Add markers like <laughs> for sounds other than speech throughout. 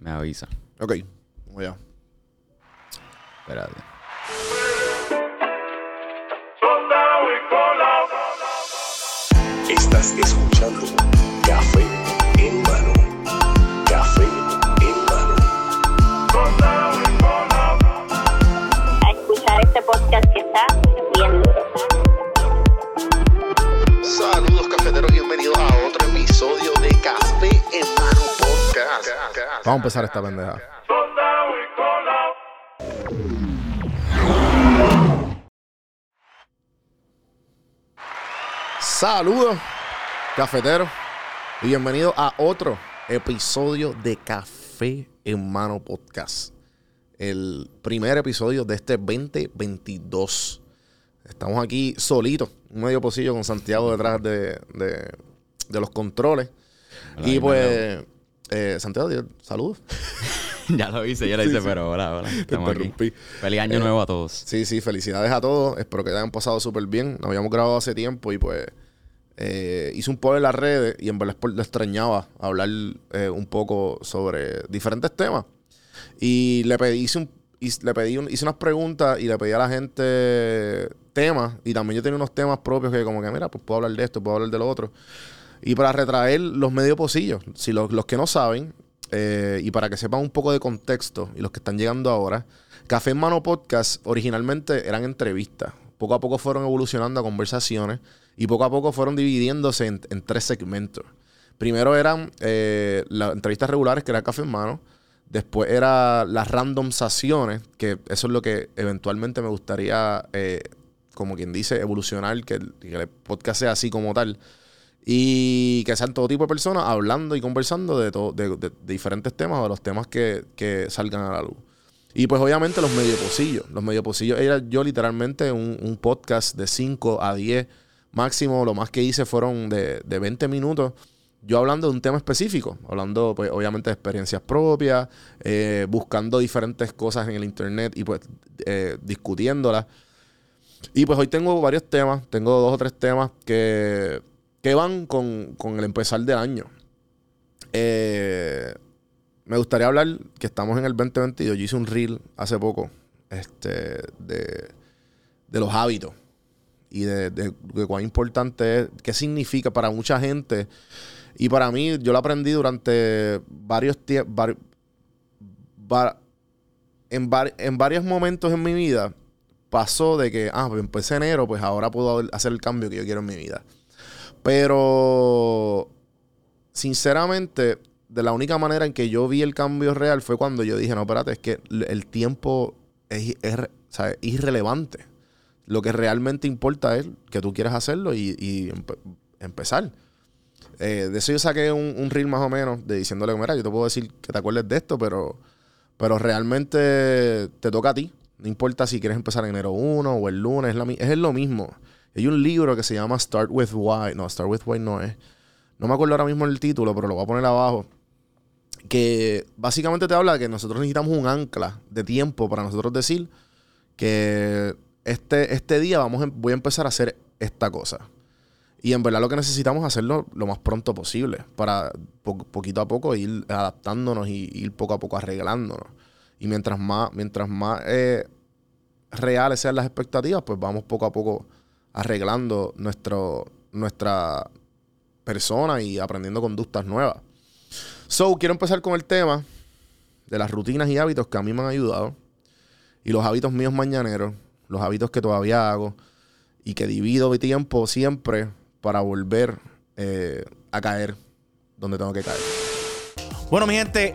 Me avisa. Ok, vamos allá. Espérate. Estás escuchando Vamos a empezar esta pendeja. Saludos, cafeteros, y bienvenidos a otro episodio de Café en Mano Podcast. El primer episodio de este 2022. Estamos aquí solitos, un medio pocillo con Santiago detrás de, de- de los controles. Hola, y pues, eh, Santiago, saludos. <laughs> ya lo hice, ya lo hice, pero hola, hola. Estamos aquí. interrumpí. Feliz año Eh, nuevo a todos. Sí, sí, felicidades a todos. Espero que hayan pasado súper bien. Nos habíamos grabado hace tiempo y pues eh, hice un post en las redes y en verdad le extrañaba hablar eh, un poco sobre diferentes temas. Y le pedí, hice, un- le pedí un- hice unas preguntas y le pedí a la gente temas. Y también yo tenía unos temas propios que como que, mira, pues puedo hablar de esto, puedo hablar de lo otro. Y para retraer los medio pocillos, si los, los que no saben, eh, y para que sepan un poco de contexto, y los que están llegando ahora, Café en Mano Podcast originalmente eran entrevistas. Poco a poco fueron evolucionando a conversaciones y poco a poco fueron dividiéndose en, tres segmentos. Primero eran eh, las entrevistas regulares, que era Café en Mano. Después era las randomizaciones, que eso es lo que eventualmente me gustaría, eh, como quien dice, evolucionar, que el podcast sea así como tal. Y que sean todo tipo de personas hablando y conversando de, todo, de, diferentes temas o de los temas que, que salgan a la luz. Y pues obviamente los medio pocillos. Los medio pocillos era yo literalmente un, un podcast de 5 a 10 máximo. Lo más que hice fueron de, de 20 minutos. Yo hablando de un tema específico, hablando pues obviamente de experiencias propias, eh, buscando diferentes cosas en el internet y pues eh, discutiéndolas. Y pues hoy tengo varios temas, tengo dos o tres temas que, que van con, con el empezar del año. Eh, me gustaría hablar que estamos en el 2022. Yo hice un reel hace poco este, de, de los hábitos y de, de- cuán importante es, qué significa para mucha gente. Y para mí, yo lo aprendí durante varios tiempos. en, var- en varios momentos en mi vida pasó de que, ah, pues empecé enero, pues ahora puedo hacer el cambio que yo quiero en mi vida. Pero, sinceramente, de la única manera en que yo vi el cambio real fue cuando yo dije, no, espérate, es que el tiempo es, es re- o sea, es irrelevante. Lo que realmente importa es que tú quieras hacerlo y, y empe- empezar. Eh, de eso yo saqué un, un reel más o menos de diciéndole, mira, yo te puedo decir que te acuerdes de esto, pero, pero realmente te toca a ti. No importa si quieres empezar en enero 1 o el lunes, es, la es lo mismo. Hay un libro que se llama Start with Why. No, Start with Why no es. No me acuerdo ahora mismo el título, pero lo voy a poner abajo. Que básicamente te habla de que nosotros necesitamos un ancla de tiempo para nosotros decir que este, este día vamos a- voy a empezar a hacer esta cosa. Y en verdad lo que necesitamos es hacerlo lo más pronto posible para po- poquito a poco ir adaptándonos y ir poco a poco arreglándonos. Y mientras más, mientras más eh, reales sean las expectativas, pues vamos poco a poco arreglando nuestro, nuestra persona y aprendiendo conductas nuevas. So, quiero empezar con el tema de las rutinas y hábitos que a mí me han ayudado. Y los hábitos míos mañaneros, los hábitos que todavía hago y que divido mi tiempo siempre para volver eh, a caer donde tengo que caer. Bueno, mi gente,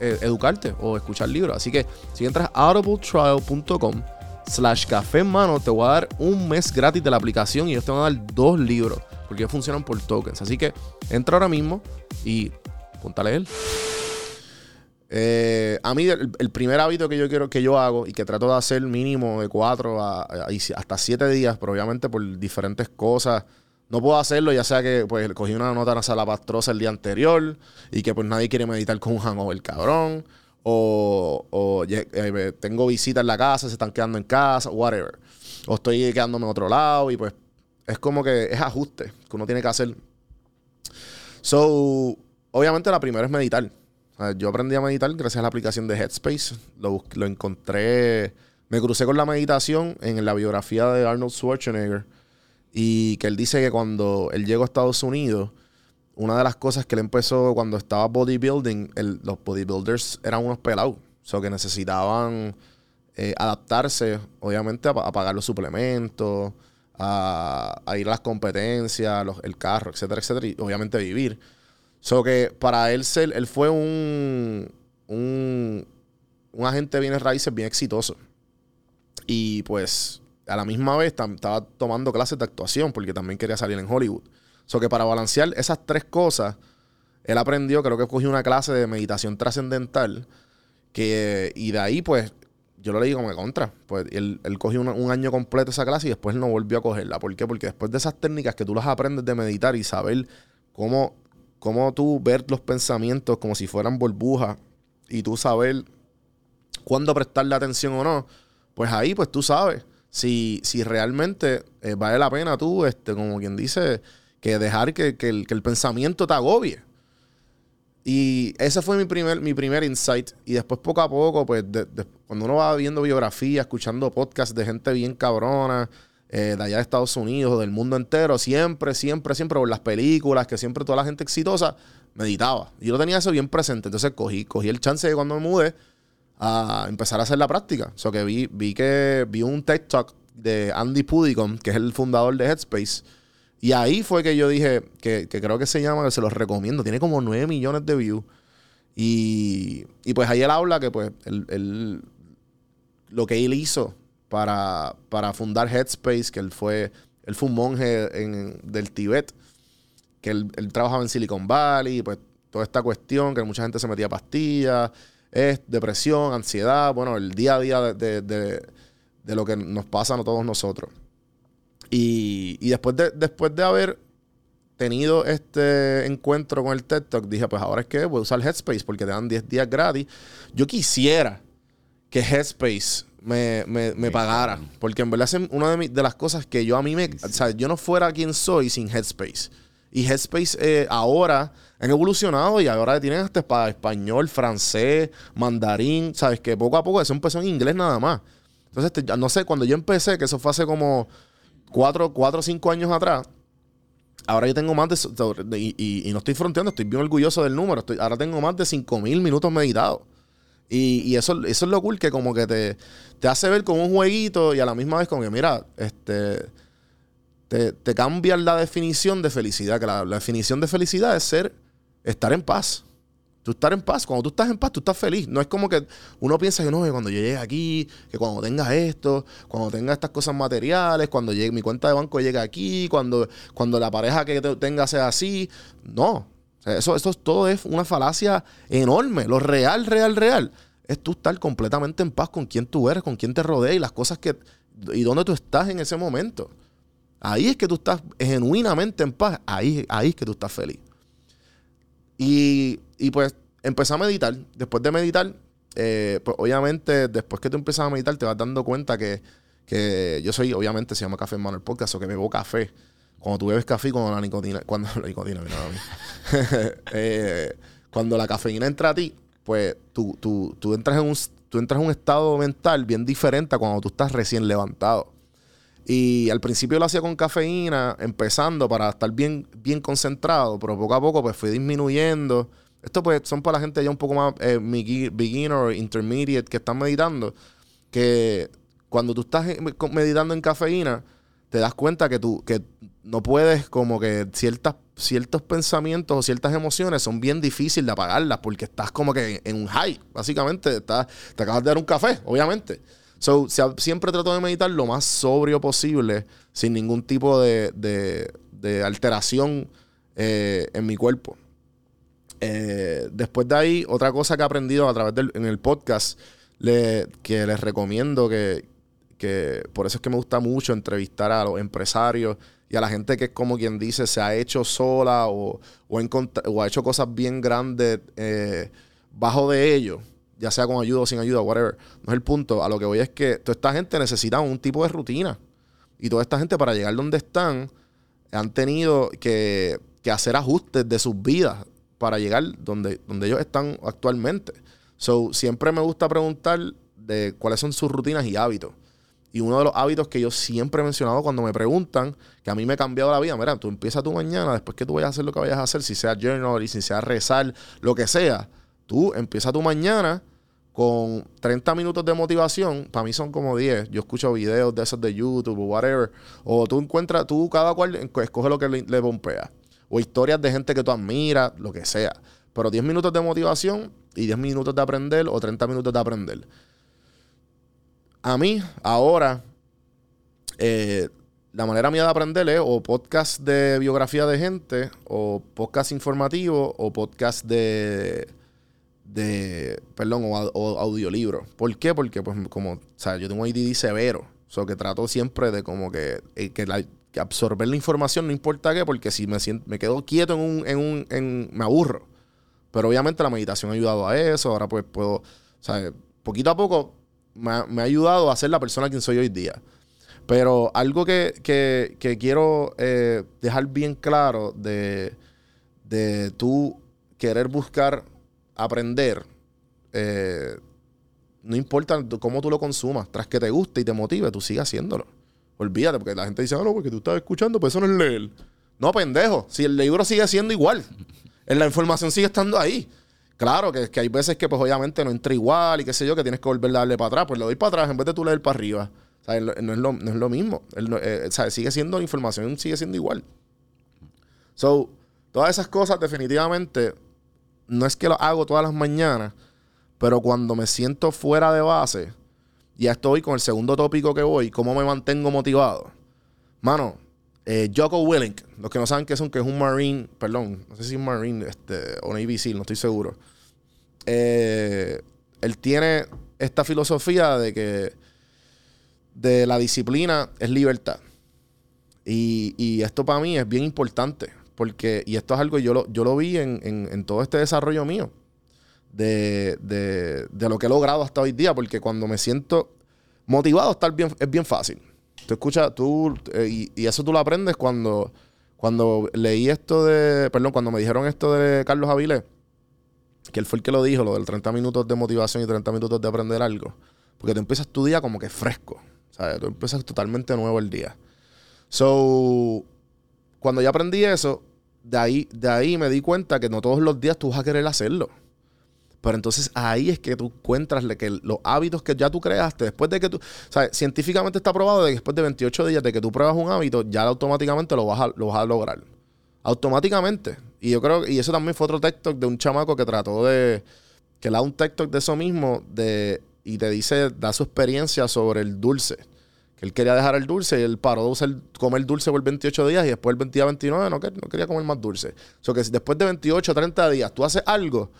eh, educarte o escuchar libros. Así que si entras a audibletrial.com slash café en mano, te voy a dar un mes gratis de la aplicación y ellos te van a dar dos libros porque funcionan por tokens. Así que entra ahora mismo y ponte a. Eh, a mí el, primer hábito que yo quiero que yo hago y que trato de hacer mínimo de cuatro a, a- y si- hasta siete días, pero obviamente por diferentes cosas. No puedo hacerlo, ya sea que pues cogí una nota salapastrosa el día anterior y que pues nadie quiere meditar con un hangover cabrón. O, o eh, tengo visitas en la casa, se están quedando en casa, whatever. O estoy quedándome en otro lado y pues es como que es ajuste que uno tiene que hacer. So, obviamente la primera es meditar. Yo aprendí a meditar gracias a la aplicación de Headspace. Lo, lo encontré, me crucé con la meditación en la biografía de Arnold Schwarzenegger. Y que él dice que cuando él llegó a Estados Unidos, una de las cosas que él empezó cuando estaba bodybuilding, los bodybuilders eran unos pelados. O sea, que necesitaban eh, adaptarse, obviamente, a, pa- a pagar los suplementos, a, ir a las competencias, el carro, etcétera, etcétera, y obviamente vivir. So que para él él fue un, un, un agente de bienes raíces bien exitoso. Y pues a la misma vez estaba tomando clases de actuación porque también quería salir en Hollywood. So que para balancear esas tres cosas, él aprendió, creo que cogió una clase de meditación trascendental. Que, y de ahí, pues, yo lo leí como contra. Pues él, él cogió un año completo esa clase y después no volvió a cogerla. ¿Por qué? Porque después de esas técnicas que tú las aprendes de meditar y saber cómo, cómo tú ver los pensamientos como si fueran burbujas y tú saber cuándo prestarle atención o no, pues ahí pues tú sabes si, si realmente eh, vale la pena tú, este, como quien dice, que dejar que, que el, pensamiento te agobie. Y ese fue mi primer, mi primer insight. Y después, poco a poco, pues, cuando uno va viendo biografías, escuchando podcasts de gente bien cabrona, eh, de allá de Estados Unidos, del mundo entero, siempre, siempre, siempre, por las películas, que siempre toda la gente exitosa meditaba. Yo tenía eso bien presente. Entonces cogí, cogí el chance de cuando me mudé a empezar a hacer la práctica. O sea, que vi, vi que vi un TED Talk de Andy Pudicom, que es el fundador de Headspace. Y ahí fue que yo dije, que, que creo que se llama, que se los recomiendo. Tiene como 9 millones de views. Y, y pues ahí él habla que pues él- él- lo que él hizo para, para fundar Headspace, que él fue, él fue un monje en- del Tíbet, que él, él trabajaba en Silicon Valley, pues toda esta cuestión, que mucha gente se metía pastillas, es depresión, ansiedad, bueno, el día a día de, de- de- de lo que nos pasa a todos nosotros. Y, y después, de, después de haber tenido este encuentro con el TED Talk, dije, pues ahora es que voy a usar Headspace porque te dan 10 días gratis. Yo quisiera que Headspace me, me, me pagara, porque en verdad es una de, de las cosas que yo a mí me... O sea, yo no fuera quien soy sin Headspace. Y Headspace eh, ahora han evolucionado y ahora tienen hasta para español, francés, mandarín, ¿sabes? Que poco a poco eso empezó en inglés nada más. Entonces, te- ya no sé, cuando yo empecé, que eso fue hace como cuatro, cuatro o cinco años atrás, ahora yo tengo más de, y, no estoy fronteando, estoy bien orgulloso del número. Estoy, ahora tengo más de 5 mil minutos meditados. Y, y eso, eso es lo cool que como que te, te hace ver como un jueguito y a la misma vez como que, mira, este, te, te cambia la definición de felicidad. Que la, definición de felicidad es ser, estar en paz. Tú estar en paz. Cuando tú estás en paz, tú estás feliz. No es como que uno piensa que no, que cuando yo llegue aquí, que cuando tenga esto, cuando tenga estas cosas materiales, cuando llegue mi cuenta de banco llegue aquí, cuando, cuando la pareja que te- tenga sea así. No. Eso, eso es- todo es una falacia enorme. Lo real, real, real es tú estar completamente en paz con quien tú eres, con quien te rodea y las cosas que. y dónde tú estás en ese momento. Ahí es que tú estás genuinamente en paz. Ahí, ahí es que tú estás feliz. Y, y pues empecé a meditar. Después de meditar, eh, pues obviamente después que tú empiezas a meditar te vas dando cuenta que, que yo soy, obviamente se llama Café Hermano el podcast, o que bebo café. Cuando tú bebes café, cuando la nicotina, cuando la nicotina, mira a mí. <laughs> Eh, cuando la cafeína entra a ti, pues tú, tú, tú entras en un, tú entras en un estado mental bien diferente a cuando tú estás recién levantado. Y al principio lo hacía con cafeína, empezando para estar bien, bien concentrado, pero poco a poco pues fui disminuyendo Esto pues son para la gente ya un poco más eh, beginner intermediate que están meditando. Que cuando tú estás eh, meditando en cafeína, te das cuenta que tú que no puedes como que ciertas, ciertos pensamientos o ciertas emociones son bien difíciles de apagarlas porque estás como que en un high, básicamente. Estás, te acabas de dar un café, obviamente. So, si- siempre trato de meditar lo más sobrio posible, sin ningún tipo de, de- alteración eh, en mi cuerpo. Eh, después de ahí, otra cosa que he aprendido a través del en el podcast, le- que les recomiendo que, que por eso es que me gusta mucho entrevistar a los empresarios y a la gente que es como quien dice se ha hecho sola o, o ha hecho cosas bien grandes eh, bajo de ellos, ya sea con ayuda o sin ayuda, whatever. No es el punto. A lo que voy es que toda esta gente necesita un tipo de rutina. Y toda esta gente para llegar donde están han tenido que, que hacer ajustes de sus vidas para llegar donde, donde ellos están actualmente. So, siempre me gusta preguntar de cuáles son sus rutinas y hábitos. Y uno de los hábitos que yo siempre he mencionado cuando me preguntan, que a mí me ha cambiado la vida, mira, tú empiezas tu mañana, después que tú vayas a hacer lo que vayas a hacer, si sea journal si sea rezar, lo que sea, tú empieza tu mañana con 30 minutos de motivación, para mí son como 10. Yo escucho videos de esos de YouTube o whatever. O tú encuentras, tú cada cual escoge lo que le, le. O historias de gente que tú admiras, lo que sea. Pero 10 minutos de motivación y 10 minutos de aprender o 30 minutos de aprender. A mí, ahora, eh, la manera mía de aprender es o podcast de biografía de gente, o podcast informativo, o podcast de de, perdón, o, o audiolibro. ¿Por qué? Porque, pues, como, o sea, yo tengo un ADD severo. O sea, que trato siempre de como que, eh, que, absorber la información, no importa qué, porque si me siento, me quedo quieto en un, en un, me aburro. Pero obviamente la meditación ha ayudado a eso. Ahora pues puedo, o sea, poquito a poco me ha, ayudado a ser la persona quien soy hoy día. Pero algo que, que- que quiero eh, dejar bien claro de, de tú querer buscar aprender, eh, no importa cómo tú lo consumas, tras que te guste y te motive, tú sigas haciéndolo. Olvídate, porque la gente dice, ah, no, porque tú estás escuchando, pues eso no es leer. No, pendejo, si el libro sigue siendo igual, <laughs> en la información sigue estando ahí. Claro que, que hay veces que, pues obviamente no entra igual y qué sé yo, que tienes que volver a darle para atrás, pues le doy para atrás en vez de tú leer para arriba. O sea, no, es, lo, no es lo mismo. Eh, sigue siendo, la información sigue siendo igual. So, todas esas cosas definitivamente no es que lo hago todas las mañanas, pero cuando me siento fuera de base, ya estoy con el segundo tópico que voy, cómo me mantengo motivado. Mano, eh, Jocko Willink, los que no saben qué son, que es un Marine, perdón, no sé si es un Marine este, o Navy SEAL, no estoy seguro. Eh, él tiene esta filosofía de que de la disciplina es libertad. Y, y esto para mí es bien importante, porque, y esto es algo yo lo, yo lo vi en, en- en todo este desarrollo mío, de, de- de lo que he logrado hasta hoy día, porque cuando me siento motivado estar bien, es bien fácil. Tú escuchas, tú, eh, y, y eso tú lo aprendes cuando, cuando leí esto de, perdón, cuando me dijeron esto de Carlos Avilés, que él fue el que lo dijo, lo del 30 minutos de motivación y 30 minutos de aprender algo. Porque tú empiezas tu día como que fresco. ¿sabes? Tú empiezas totalmente nuevo el día. So, cuando yo aprendí eso, de ahí, de ahí me di cuenta que no todos los días tú vas a querer hacerlo. Pero entonces ahí es que tú encuentras que los hábitos que ya tú creaste, después de que tú, ¿sabes? Científicamente está probado de que después de 28 días de que tú pruebas un hábito, ya automáticamente lo vas a, lo vas a lograr. Automáticamente. Y yo creo, y eso también fue otro TikTok de un chamaco que trató de, que le da un TikTok de eso mismo, de, y te dice, da su experiencia sobre el dulce. Que él quería dejar el dulce y él paró de usar, comer dulce por 28 días y después el 20 a 29 no, no quería comer más dulce. O sea que si después de 28 a 30 días tú haces algo,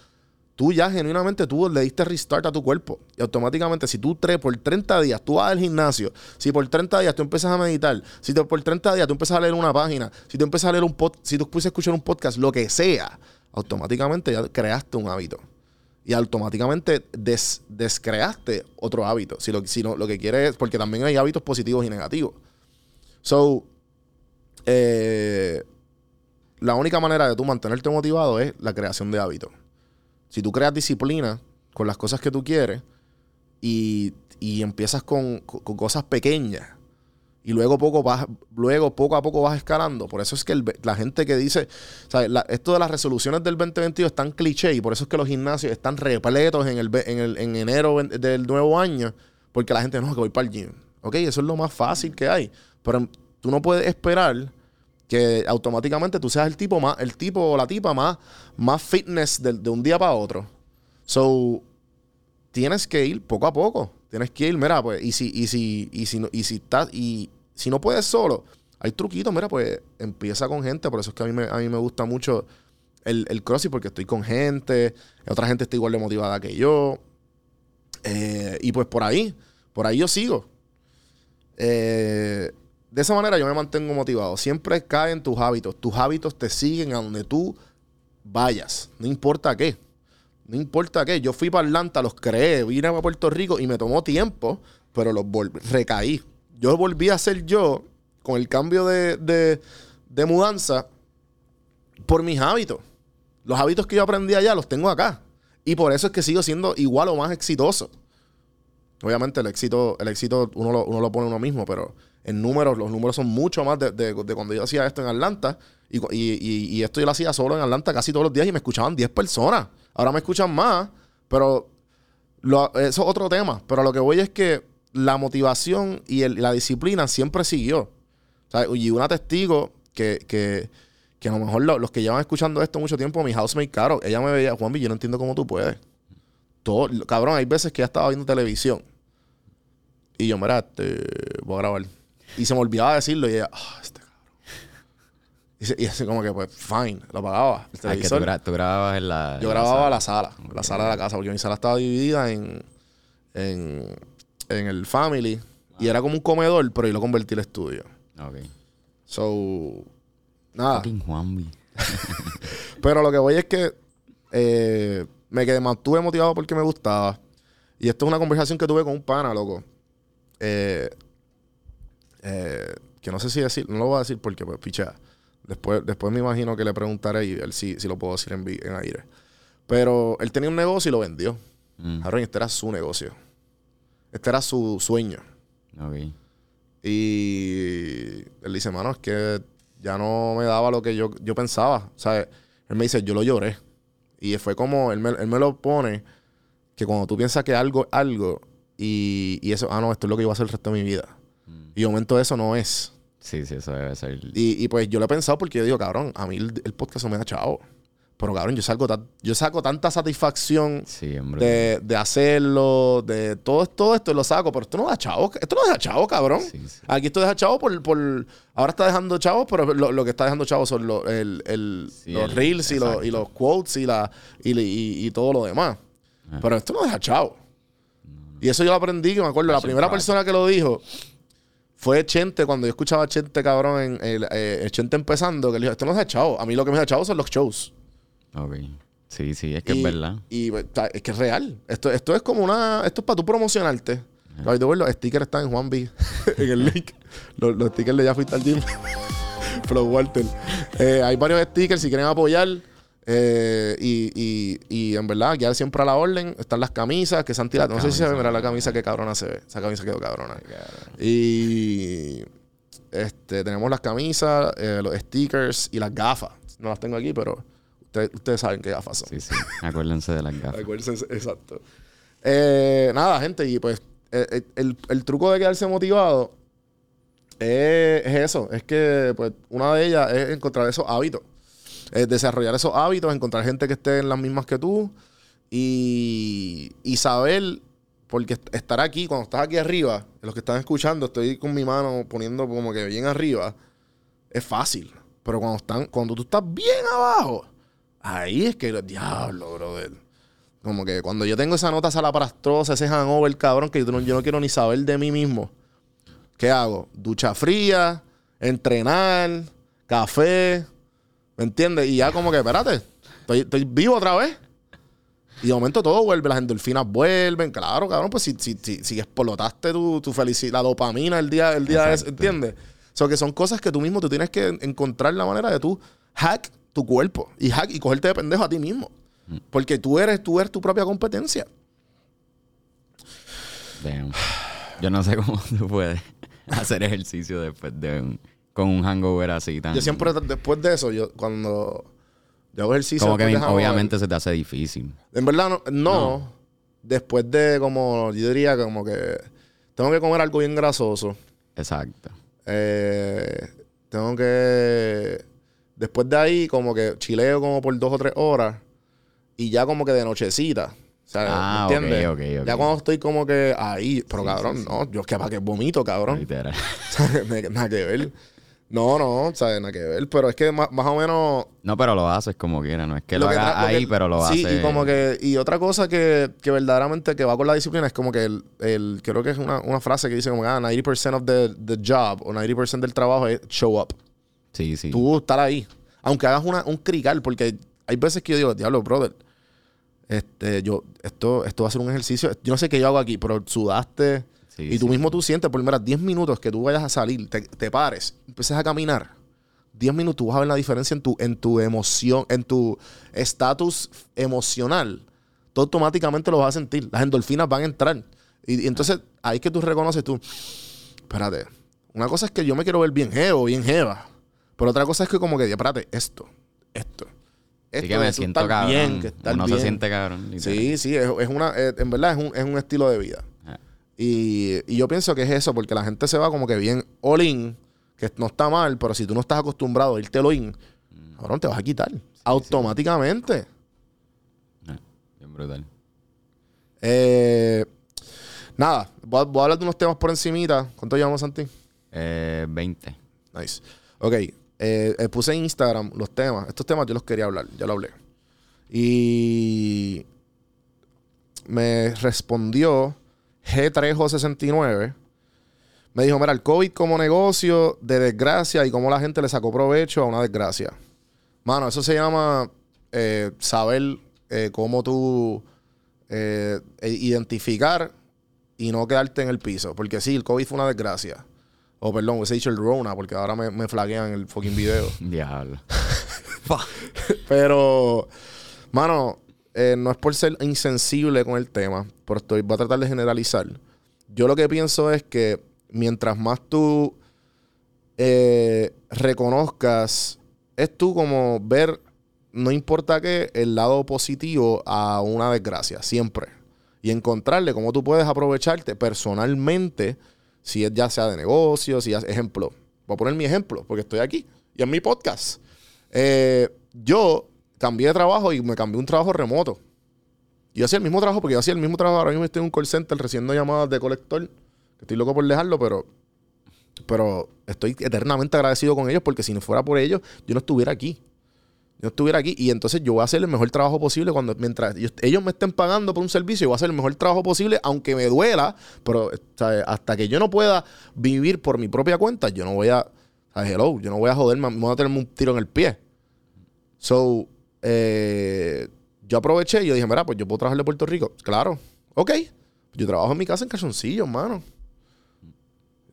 tú ya genuinamente tú le diste restart a tu cuerpo. Y automáticamente, si tú tre por 30 días tú vas al gimnasio, si por 30 días tú empiezas a meditar, si te- por 30 días tú empiezas a leer una página, si tú empiezas a leer un podcast, si tú empiezas a escuchar un podcast, lo que sea, automáticamente ya creaste un hábito. Y automáticamente des- descreaste otro hábito. Si lo, si no- lo que quieres es, porque también hay hábitos positivos y negativos. So, eh, la única manera de tú mantenerte motivado es la creación de hábitos. Si tú creas disciplina con las cosas que tú quieres y, y empiezas con, con- con cosas pequeñas y luego poco vas, luego poco a poco vas escalando. Por eso es que la gente que dice, ¿sabes? Esto de las resoluciones del 2022 es tan cliché y por eso es que los gimnasios están repletos en el, en el en enero del nuevo año, porque la gente no, que voy para el gym. Ok, eso es lo más fácil que hay. Pero tú no puedes esperar que automáticamente tú seas el tipo más, el tipo o la tipa más, más fitness de, de un día para otro. So, tienes que ir poco a poco. Tienes que ir, mira, pues, y si, y si, y si no, y si estás, y si no puedes solo, hay truquitos, mira, pues empieza con gente. Por eso es que a mí me, a mí me gusta mucho el, el CrossFit, porque estoy con gente, otra gente está igual de motivada que yo. Eh, y pues por ahí, por ahí yo sigo. Eh, de esa manera yo me mantengo motivado. Siempre cae en tus hábitos. Tus hábitos te siguen a donde tú vayas. No importa qué. No importa qué. Yo fui para Atlanta, los creé, vine a Puerto Rico y me tomó tiempo, pero los recaí. Yo volví a ser yo con el cambio de, de- mudanza por mis hábitos. Los hábitos que yo aprendí allá los tengo acá. Y por eso es que sigo siendo igual o más exitoso. Obviamente el éxito, el éxito uno lo, uno lo pone uno mismo, pero en números, los números son mucho más de, de- de cuando yo hacía esto en Atlanta. Y- y- y esto yo lo hacía solo en Atlanta casi todos los días y me escuchaban 10 personas. Ahora me escuchan más, pero eso es otro tema. Pero lo que voy es que la motivación y la disciplina siempre siguió. Y una testigo que, que, a lo mejor lo- los que llevan escuchando esto mucho tiempo, mi housemate Caro, ella me veía, Juanvi, yo no entiendo cómo tú puedes. Todo, cabrón, hay veces que ella estaba viendo televisión. Y yo, mira, este, voy a grabar. Y se me olvidaba decirlo. Y ella, ah, este. Y, así como que, pues, fine, lo apagaba. El Ah, que tú, gra- tú grababas en la. Yo en grababa sala. la sala, la sala de la casa, porque mi sala estaba dividida en, en, en el family. Y era como un comedor, pero yo lo convertí en estudio. Ok. So, nada. Fucking Juanvi. <laughs> Pero lo que voy es que eh, me quedé, mantuve motivado porque me gustaba. Y esto es una conversación que tuve con un pana, loco. Eh, eh, que no sé si decir, no lo voy a decir porque, pues, picha. Después, después me imagino que le preguntaré y él si, si lo puedo decir en, en aire. Pero él tenía un negocio y lo vendió. Mm, Cabrón, este era su negocio. Este era su sueño. Y él dice, mano, es que ya no me daba lo que yo, yo pensaba. O sea, él me dice, yo lo lloré. Y fue como, él me, él me lo pone, que cuando tú piensas que algo es algo, y, y eso, ah, no, esto es lo que yo voy a hacer el resto de mi vida. Y de momento eso no es. Sí, sí, eso debe ser. Y, y pues yo lo he pensado porque yo digo, cabrón, a mí el, el podcast no me da chavo. Pero cabrón, yo salgo yo saco tanta satisfacción Sí, de, de hacerlo, de todo, todo esto lo saco, pero esto no da chavo, esto no deja chavo, cabrón. Sí, sí. Aquí esto deja chavo por, por ahora está dejando chavos, pero lo, lo que está dejando chavos son lo- el, el- los el- reels y los, y exacto. los quotes y, la, y, y- y todo lo demás. Ah. Pero esto no deja chavo. Y eso yo lo aprendí, que me acuerdo, la primera persona que lo dijo fue Chente, cuando yo escuchaba a Chente, cabrón, en el, eh, Chente empezando, que le dijo, esto no deja chavo. A mí lo que me deja chavo son los shows. Ok. Sí, sí, es que y, es verdad. Y sea, es que es real. Esto, esto es como una. Esto es para tú promocionarte. Los stickers están en Juan B. <laughs> en el link. Los, los stickers de Ya Fuiste al Gym. <laughs> Flow Walter. Eh, hay varios stickers si quieren apoyar. Eh, y, y, y en verdad, ya siempre a la orden. Están las camisas que se han tirado. No sé si se ve, mira la camisa que cabrona se ve. Esa camisa quedó cabrona. Y este, tenemos las camisas, eh, los stickers y las gafas. No las tengo aquí, pero ustedes, ustedes saben qué gafas son. Sí, sí. Acuérdense de las gafas. Acuérdense, exacto. Eh, nada, gente, y pues el, el truco de quedarse motivado es, es eso. Es que pues una de ellas es encontrar esos hábitos. Es desarrollar esos hábitos, encontrar gente que esté en las mismas que tú y, saber, porque est- estar aquí, cuando estás aquí arriba, los que están escuchando, estoy con mi mano poniendo como que bien arriba, es fácil. Pero cuando, están, cuando tú estás bien abajo, ahí es que el diablo, brother. Como que cuando yo tengo esa nota salaparastrosa, ese hangover, cabrón, que yo no, yo no quiero ni saber de mí mismo. ¿Qué hago? Ducha fría, entrenar, café, ¿me entiendes? Y ya como que, espérate, estoy, estoy vivo otra vez. Y de momento todo vuelve, las endorfinas vuelven. Claro, cabrón, pues si, si, si, si explotaste tu, tu felicidad, la dopamina el día, el día ese. ¿entiendes? O sea, que son cosas que tú mismo tú tienes que encontrar la manera de tú hack tu cuerpo y hack y cogerte de pendejo a ti mismo. Porque tú eres, tú eres tu propia competencia. Damn. Yo no sé cómo <laughs> tú puedes. hacer ejercicio después de un, con un hangover así tan... Yo siempre, después de eso, yo cuando yo hago ejercicio... Como que obviamente se te hace difícil. En verdad, no, no. Después de como, yo diría como que tengo que comer algo bien grasoso. Exacto. Eh, tengo que. Después de ahí, como que chileo como por dos o tres horas. Y ya como que de nochecita. O sea, Ah, ¿me entiendes? Ya cuando estoy como que ahí. Pero Sí, cabrón, sí, sí. no. Yo es que para que vomito, cabrón. Literal. <laughs> Nada que ver. No, no, ¿sabes? Nada que ver. Pero es que más, más o menos. No, pero lo haces como quiera. No es que lo, que hagas lo que- ahí, pero lo sí, haces... y como que... Y otra cosa que, que verdaderamente que va con la disciplina es como que el... el- creo que es una, una frase que dice como que ah, 90% of the, the job o 90% del trabajo es show up. Sí, sí. Tú estar ahí. Aunque hagas una, un crical, porque hay veces que yo digo, diablo, brother, este, yo, esto, esto va a ser un ejercicio. Yo no sé qué yo hago aquí, pero sudaste. Sí, y tú sí. mismo tú sientes, por mira, 10 minutos que tú vayas a salir, te, te pares, empieces a caminar. 10 minutos, tú vas a ver la diferencia en tu, en tu emoción, en tu estatus emocional. Tú automáticamente lo vas a sentir. Las endorfinas van a entrar. Y, y entonces ahí es que tú reconoces tú. Espérate. Una cosa es que yo me quiero ver bien jevo, bien jeva. Pero otra cosa es que como que, espérate, esto, esto. Sí esto que de me siento cabrón. bien, que estar Uno bien. se siente cabrón. literal. Sí, sí, es, es una, eh, en verdad es un, es un estilo de vida. Y, y yo pienso que es eso, porque la gente se va como que bien all in, que no está mal, pero si tú no estás acostumbrado a irte all in, Mm. cabrón, te vas a quitar. automáticamente. Ah, Bien brutal. Eh, nada, voy a, voy a hablar de unos temas por encimita. ¿Cuánto llevamos, Santi? Eh, 20. Nice. Ok, eh, eh, puse en Instagram los temas. Estos temas yo los quería hablar, ya lo hablé. Y me respondió G3O69. Me dijo, mira, el COVID como negocio de desgracia y cómo la gente le sacó provecho a una desgracia. Mano, eso se llama eh, saber eh, cómo tú eh, e- identificar y no quedarte en el piso. Porque sí, el COVID fue una desgracia. O perdón, hubiese dicho el Rona, porque ahora me, me flaguean el fucking video. Diablo. Pero, mano, eh, no es por ser insensible con el tema, pero estoy, voy a tratar de generalizar. Yo lo que pienso es que mientras más tú eh, reconozcas, es tú como ver, no importa qué, el lado positivo a una desgracia, siempre. Y encontrarle cómo tú puedes aprovecharte personalmente, si es ya sea de negocio, si es ejemplo. Voy a poner mi ejemplo, porque estoy aquí y en mi podcast. Eh, yo cambié de trabajo y me cambié un trabajo remoto. Yo hacía el mismo trabajo, porque yo hacía el mismo trabajo. Ahora mismo estoy en un call center recibiendo llamadas de colector. Estoy loco por dejarlo, pero, pero estoy eternamente agradecido con ellos porque si no fuera por ellos, yo no estuviera aquí. Yo no estuviera aquí. Y entonces yo voy a hacer el mejor trabajo posible cuando mientras ellos, me estén pagando por un servicio, yo voy a hacer el mejor trabajo posible, aunque me duela. Pero hasta que yo no pueda vivir por mi propia cuenta, yo no voy a. ¿sabes? Hello, yo no voy a joderme, me voy a tenerme un tiro en el pie. So, eh, yo aproveché y yo dije, mira, pues yo puedo trabajar de Puerto Rico. Claro, ok. Yo trabajo en mi casa en calzoncillos, mano.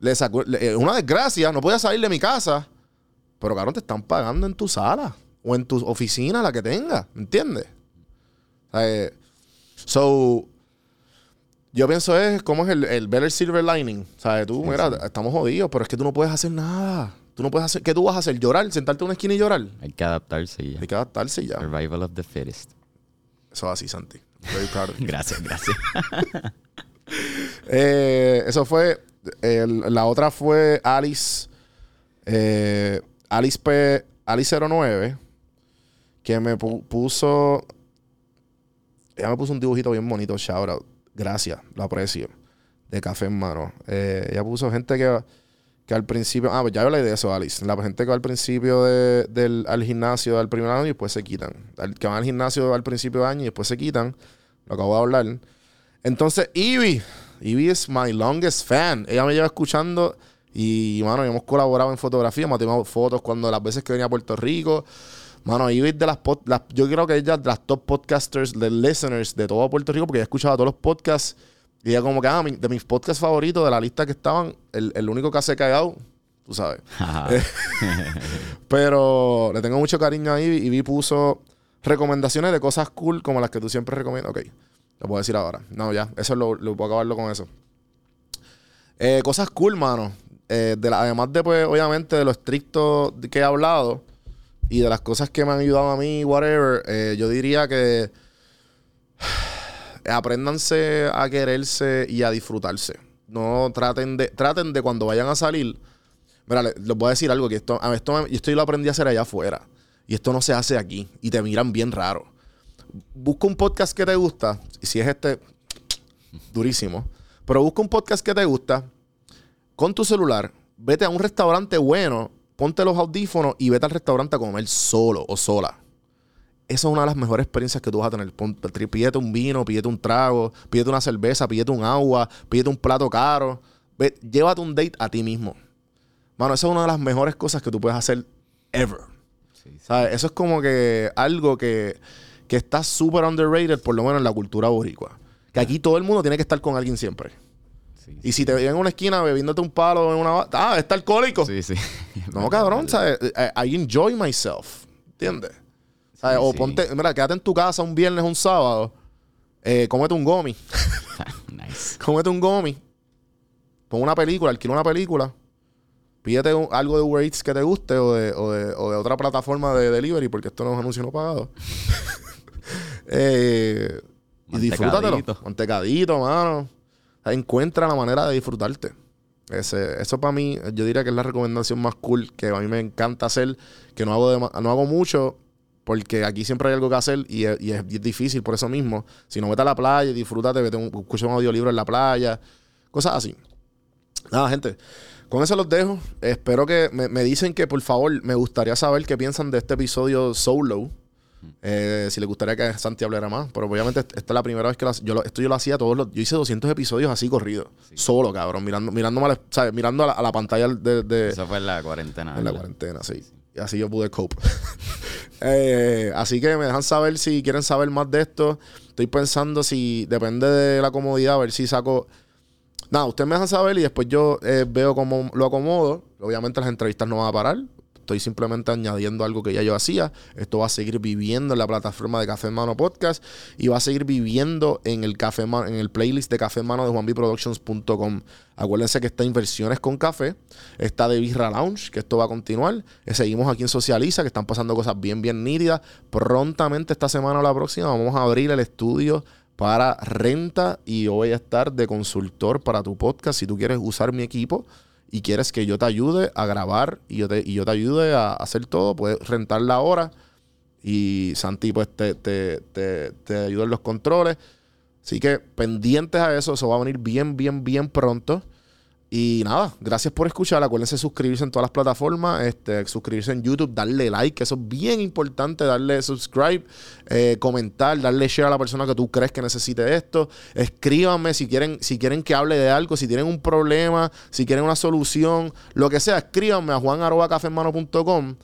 Le sacó, le- es una desgracia, no podía salir de mi casa. Pero, cabrón, te están pagando en tu sala o en tu oficina, la que tengas, ¿entiendes? Eh, so, yo pienso es cómo es el, el better silver lining. O sea, tú, mira, estamos jodidos, pero es que tú no puedes hacer nada. Tú no puedes hacer, ¿qué tú vas a hacer? ¿Llorar? ¿Sentarte en una esquina y llorar? Hay que adaptarse y ya. Hay que adaptarse y ya. Survival of the fittest. Eso es así, Santi. <laughs> Gracias, gracias. <laughs> Eh, eso fue. la otra fue Alice. eh, Alice P. Alice 09. Que me pu- puso. Ella me puso un dibujito bien bonito. Shout out. Gracias. Lo aprecio. De café en mano. Eh, ella puso gente que, que al principio. Ah, pues ya hablé de eso, Alice. La gente que va al principio de- del al gimnasio al primer año y después se quitan. Al- que van al gimnasio al principio de año y después se quitan. Lo acabo de hablar. Entonces, Ivy. Ivy es my longest fan. Ella me lleva escuchando y, mano, hemos colaborado en fotografía. Hemos tomado fotos cuando las veces que venía a Puerto Rico. Mano, Ivy es de las, pod- las- Yo creo que ella es de las top podcasters, de listeners de todo Puerto Rico porque ella escuchaba todos los podcasts. Y ella, como que, ah, mi- de mis podcasts favoritos, de la lista que estaban, el, el único que hace cagado, tú sabes. Pero le tengo mucho cariño a Ivy. Ivy puso recomendaciones de cosas cool como las que tú siempre recomiendas. Ok, lo puedo decir ahora. No, ya, eso lo, lo puedo acabarlo con eso. Eh, cosas cool, mano. eh, de la- además de, pues, obviamente, de lo estricto que he hablado y de las cosas que me han ayudado a mí, whatever, eh, yo diría que apréndanse a quererse y a disfrutarse. No traten de, traten de cuando vayan a salir. Mira, le- les voy a decir algo que esto, a esto, esto yo lo aprendí a hacer allá afuera. Y esto no se hace aquí. Y te miran bien raro. Busca un podcast que te gusta. Si es este, durísimo. Pero busca un podcast que te gusta. Con tu celular, vete a un restaurante bueno, ponte los audífonos y vete al restaurante a comer solo o sola. Esa es una de las mejores experiencias que tú vas a tener. Pon- Pídete un vino, pídete un trago, pídete una cerveza, pídete un agua, pídete un plato caro. Ve- llévate un date a ti mismo. Mano, esa es una de las mejores cosas que tú puedes hacer ever. Sí, sí. ¿Sabes? Eso es como que algo que, que está súper underrated, por lo menos en la cultura boricua. Que aquí todo el mundo tiene que estar con alguien siempre. Sí, Y si te ven en una esquina bebiéndote un palo en una... Ah, está alcohólico. sí, sí. <laughs> No, cabrón, ¿sabes? I, I enjoy myself. ¿Entiendes? ¿Sabes? Sí, o sí. ponte... Mira, quédate en tu casa un viernes o un sábado. Eh, cómete un gomi. <laughs> nice. cómete un gomi. Pon una película, alquila una película. Pídete un- algo de Uber Eats que te guste o de, o de- o de otra plataforma de delivery, porque esto no es anuncio no pagado. <laughs> Eh, y disfrútatelo. Mantecadito. Mano. O sea, Encuentra la manera de disfrutarte. Ese, eso para mí, yo diría que es la recomendación más cool que a mí me encanta hacer, que no hago, no hago mucho, porque aquí siempre hay algo que hacer y es, y es- y es difícil por eso mismo. Si no, vete a la playa y disfrútate, vete un, escucha un audiolibro en la playa, cosas así. Nada, gente. Con eso los dejo. Espero que me, me dicen que, por favor, me gustaría saber qué piensan de este episodio solo. Eh, si les gustaría que Santi hablara más. Pero obviamente esta es la primera vez que lo- yo lo- esto yo lo hacía todos los... Yo hice 200 episodios así corridos. Solo, cabrón. Mirando, mirándome a la, ¿sabes? mirando a la, a la pantalla de... de- Eso fue en la cuarentena. en la ¿verdad? cuarentena, sí. Así yo pude cope. <laughs> Eh, así que me dejan saber si quieren saber más de esto. Estoy pensando si depende de la comodidad, a ver si saco. Nada, ustedes me dejan saber y después yo eh, veo cómo lo acomodo. Obviamente las entrevistas no van a parar. Estoy simplemente añadiendo algo que ya yo hacía. Esto va a seguir viviendo en la plataforma de Café Mano Podcast y va a seguir viviendo en el Café en el playlist de Café Mano de juanbiproductions.com. Acuérdense que está Inversiones con Café, está de Birra Lounge, que esto va a continuar. Eh, Seguimos aquí en Socializa, que están pasando cosas bien, bien nítidas. Prontamente esta semana o la próxima vamos a abrir el estudio para renta y yo voy a estar de consultor para tu podcast si tú quieres usar mi equipo y quieres que yo te ayude a grabar y yo te, y yo te ayude a hacer todo, puedes rentar la hora y Santi pues te, te, te, te ayuda en los controles. Así que pendientes a eso, eso va a venir bien, bien, bien pronto. Y nada, gracias por escuchar. Acuérdense de suscribirse en todas las plataformas, este, suscribirse en YouTube, darle like, que eso es bien importante, darle subscribe, eh, comentar, darle share a la persona que tú crees que necesite esto. Escríbanme si quieren, si quieren que hable de algo, si tienen un problema, si quieren una solución, lo que sea, escríbanme a juan.cafemano.com.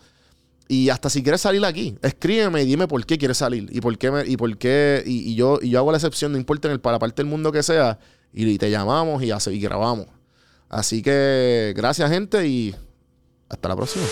Y hasta si quieres salir aquí, escríbeme y dime por qué quieres salir y por qué me, y por qué y, y yo y yo hago la excepción, no importa en el para la parte del mundo que sea, y, y te llamamos y, hace, y grabamos. Así que gracias gente y hasta la próxima.